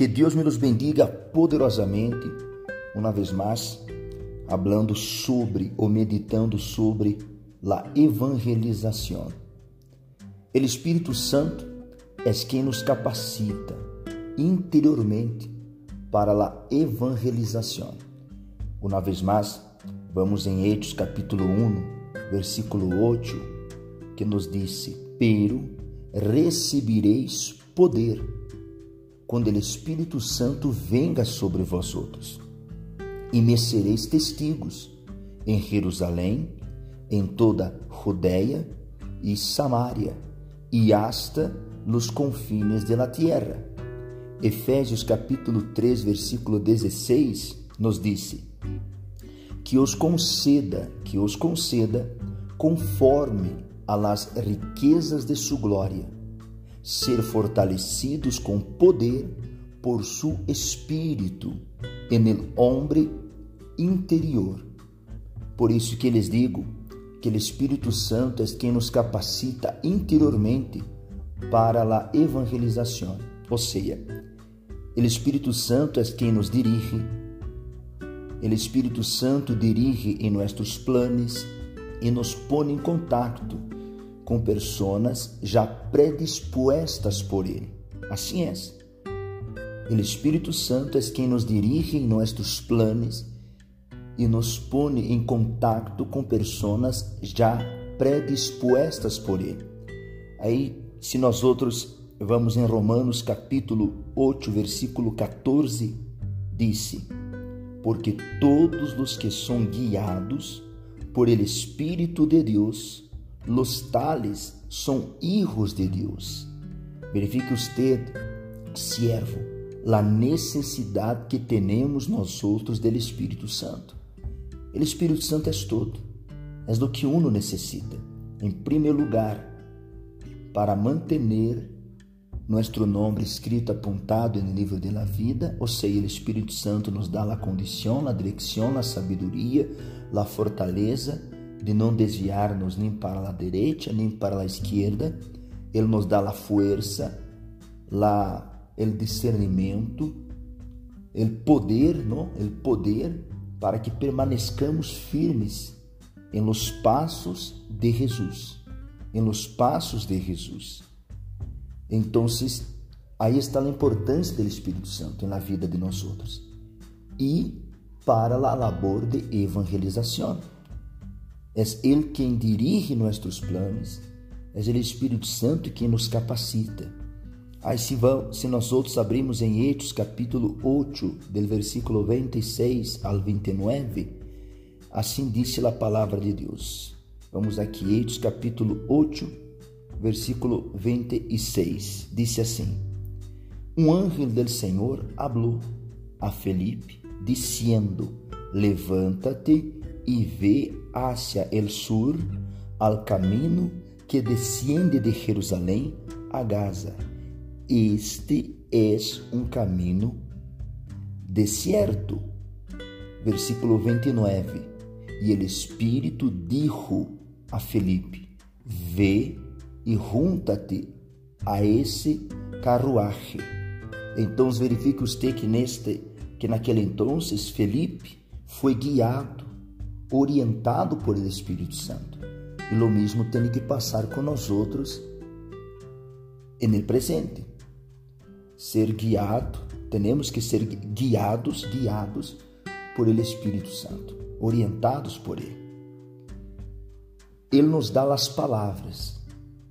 Que Deus me los bendiga poderosamente, uma vez mais, hablando sobre ou meditando sobre a evangelização. O Espírito Santo é quem nos capacita interiormente para a evangelização. Uma vez mais, vamos em Hechos capítulo 1, versículo 8, que nos disse: Pero recebereis poder quando o Espírito Santo venga sobre vós outros, e me sereis testigos em Jerusalém, em toda Judéia e Samaria, e hasta nos confines de la tierra. Efésios capítulo 3, versículo 16 nos disse: que os conceda, que os conceda conforme las riquezas de sua glória ser fortalecidos com poder por su espírito en el hombre interior. Por isso que lhes digo que o Espírito Santo é quem nos capacita interiormente para a evangelização. Ou seja, o Espírito Santo é quem nos dirige, o Espírito Santo dirige em nossos planos e nos põe em contato com pessoas já predispostas por Ele. Assim é. O Espírito Santo é quem nos dirige em nossos planos e nos põe em contato com pessoas já predispostas por Ele. Aí, se nós outros vamos em Romanos capítulo 8, versículo 14, disse: Porque todos os que são guiados por el Espírito de Deus, Los tales são hijos de Deus. Verifique usted, siervo, a necessidade que temos nós outros do Espírito Santo. O Espírito Santo é todo, é do que uno necessita. Em primeiro lugar, para manter nosso nome escrito apontado no livro de la vida, ou seja, o Espírito Santo nos dá a condição, a direção, a sabedoria, a fortaleza de não desviar-nos nem para a direita nem para a esquerda. Ele nos dá a força, o discernimento, o poder, não? O poder para que permaneçamos firmes em los passos de Jesus, em los passos de Jesus. Então, aí está a importância do Espírito Santo na vida de nós outros e para a labor de evangelização. É Ele quem dirige nossos planos, é o Espírito Santo quem nos capacita. Aí se, vamos, se nós outros abrimos em Hechos capítulo 8, do versículo 26 ao 29, assim disse a palavra de Deus. Vamos aqui, Hechos capítulo 8, versículo 26. Disse assim: Um anjo do Senhor falou a Felipe, dizendo: Levanta-te e vê hacia el sur al camino que desciende de Jerusalém a Gaza. Este es um caminho desierto. Versículo 29. E el Espírito dijo a Felipe: Ve e junta-te a esse carruaje. Então verifique usted que neste que naquele entonces Felipe foi guiado orientado por el Espírito Santo. E lo mesmo tem que passar com nós outros el presente. Ser guiado, temos que ser guiados, guiados por el Espírito Santo, orientados por ele. Ele nos dá as palavras.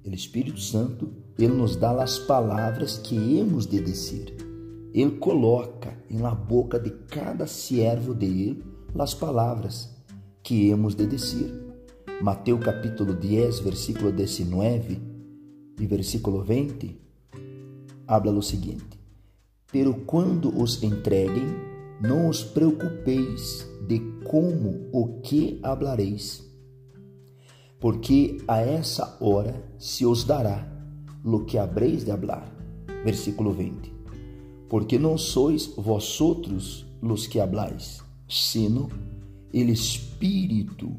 O Espírito Santo, ele nos dá as palavras que hemos de dizer. Ele coloca na boca de cada servo dele as palavras que hemos de dizer. Mateus capítulo 10, versículo 19 e versículo 20, habla o seguinte: Pero quando os entreguem, não os preocupeis de como o que hablareis, porque a essa hora se os dará lo que habreis de hablar. Versículo 20. Porque não sois vós outros los que hablais, sino el Espírito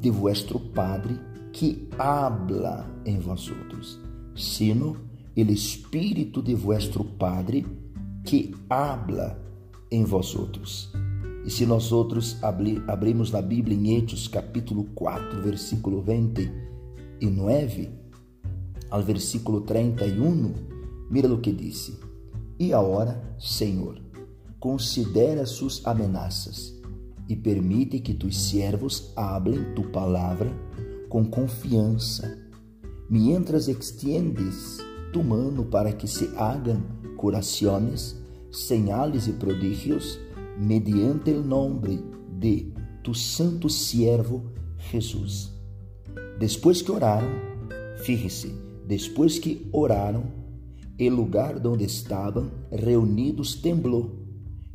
de vuestro Padre que habla em vosotros, sino el Espírito de vuestro Padre que habla em vós outros. E se nós outros abrimos na Bíblia em Hechos capítulo 4, versículo 29 ao versículo 31, mira o que disse. E agora, Senhor, considera suas ameaças e permite que tus servos hablem tu palavra com confiança, mientras extiendes tu mano para que se hagan curaciones, señales e prodígios mediante o nome de tu santo siervo Jesus. Depois que oraram, fíjese, depois que oraram, o lugar onde estavam reunidos temblou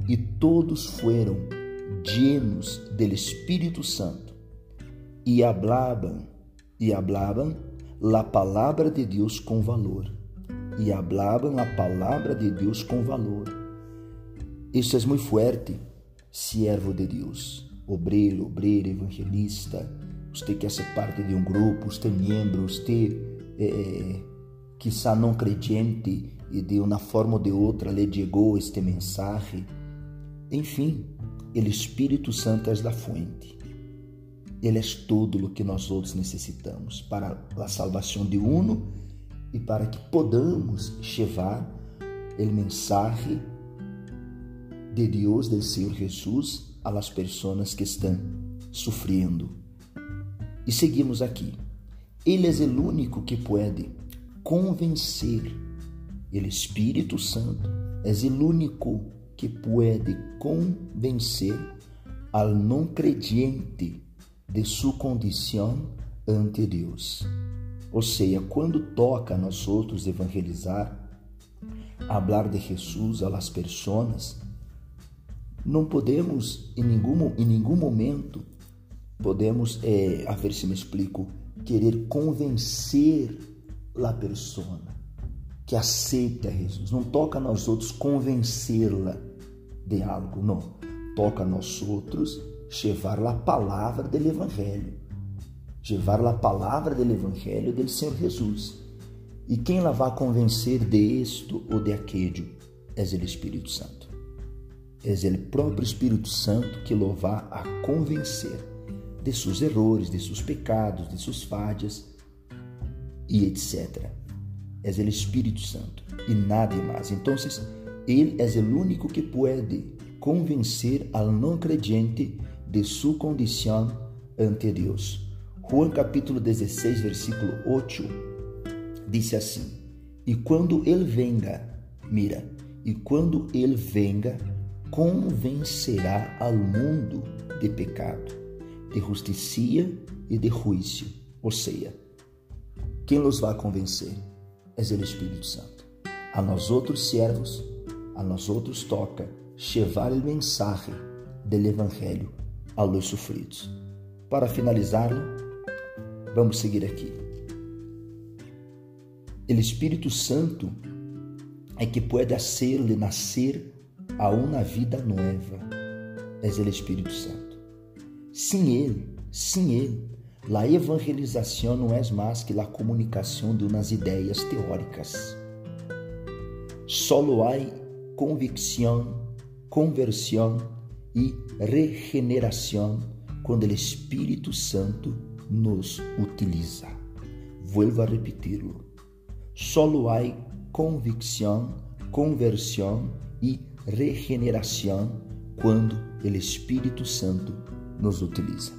e todos foram llenos del Espírito Santo e hablavam e hablavam a palavra de Deus com valor e hablavam a palavra de Deus com valor. Isso é muito forte, servo de Deus, obreiro, obreira, evangelista. Você quer ser parte de um grupo, você é membro, você é, quizá não crente e de uma forma ou de outra lhe chegou este mensagem. Enfim, o Espírito Santo é da fonte. Ele é tudo o que nós outros necessitamos para a salvação de uno e para que podamos levar o mensagem de Deus, do Senhor Jesus, las pessoas que estão sofrendo. E seguimos aqui. Ele é o único que pode convencer. O Espírito Santo é o único que pode convencer al não creyente de sua condição ante Deus. Ou seja, quando toca a nós outros evangelizar, falar de Jesus a las pessoas, não podemos em nenhum, em nenhum momento podemos, é, a ver se me explico, querer convencer a pessoa que aceita Jesus. Não toca a nós outros convencê-la de algo, não. Toca a nós outros levar a palavra do Evangelho, levar a palavra do Evangelho do Senhor Jesus. E quem la vai convencer de isto ou de aquele é o Espírito Santo. É o próprio Espírito Santo que lo vai a convencer de seus errores, de seus pecados, de suas falhas e etc. É o Espírito Santo e nada mais. Então, ele é o único que pode convencer al não creyente de sua condição ante Deus. Juan capítulo 16, versículo 8, disse assim: E quando ele venga, mira, e quando ele venga, convencerá ao mundo de pecado, de justiça e de juízo. Ou seja, quem nos vai convencer é o Espírito Santo. A nós outros servos a nós outros toca levar o mensagem do Evangelho a los sofridos. Para finalizar, vamos seguir aqui. O Espírito Santo é que pode hacerle nascer a uma vida nova. É o Espírito Santo. Sem Ele, sem Ele, a evangelização não é mais que a comunicação de umas ideias teóricas. Solo há convicção, conversão e regeneração quando o Espírito Santo nos utiliza. Vuelvo a repetirlo. Solo há convicção, conversão e regeneração quando o Espírito Santo nos utiliza.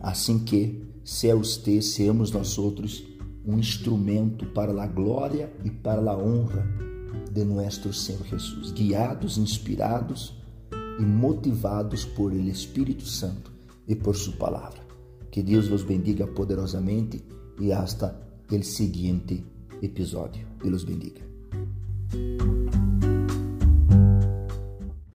Assim que, se você, seamos nós outros um instrumento para a glória e para a honra de nuestro Senhor Jesus, guiados, inspirados e motivados por Ele Espírito Santo e por Sua palavra. Que Deus vos bendiga poderosamente e hasta el seguinte episódio. Deus bendiga.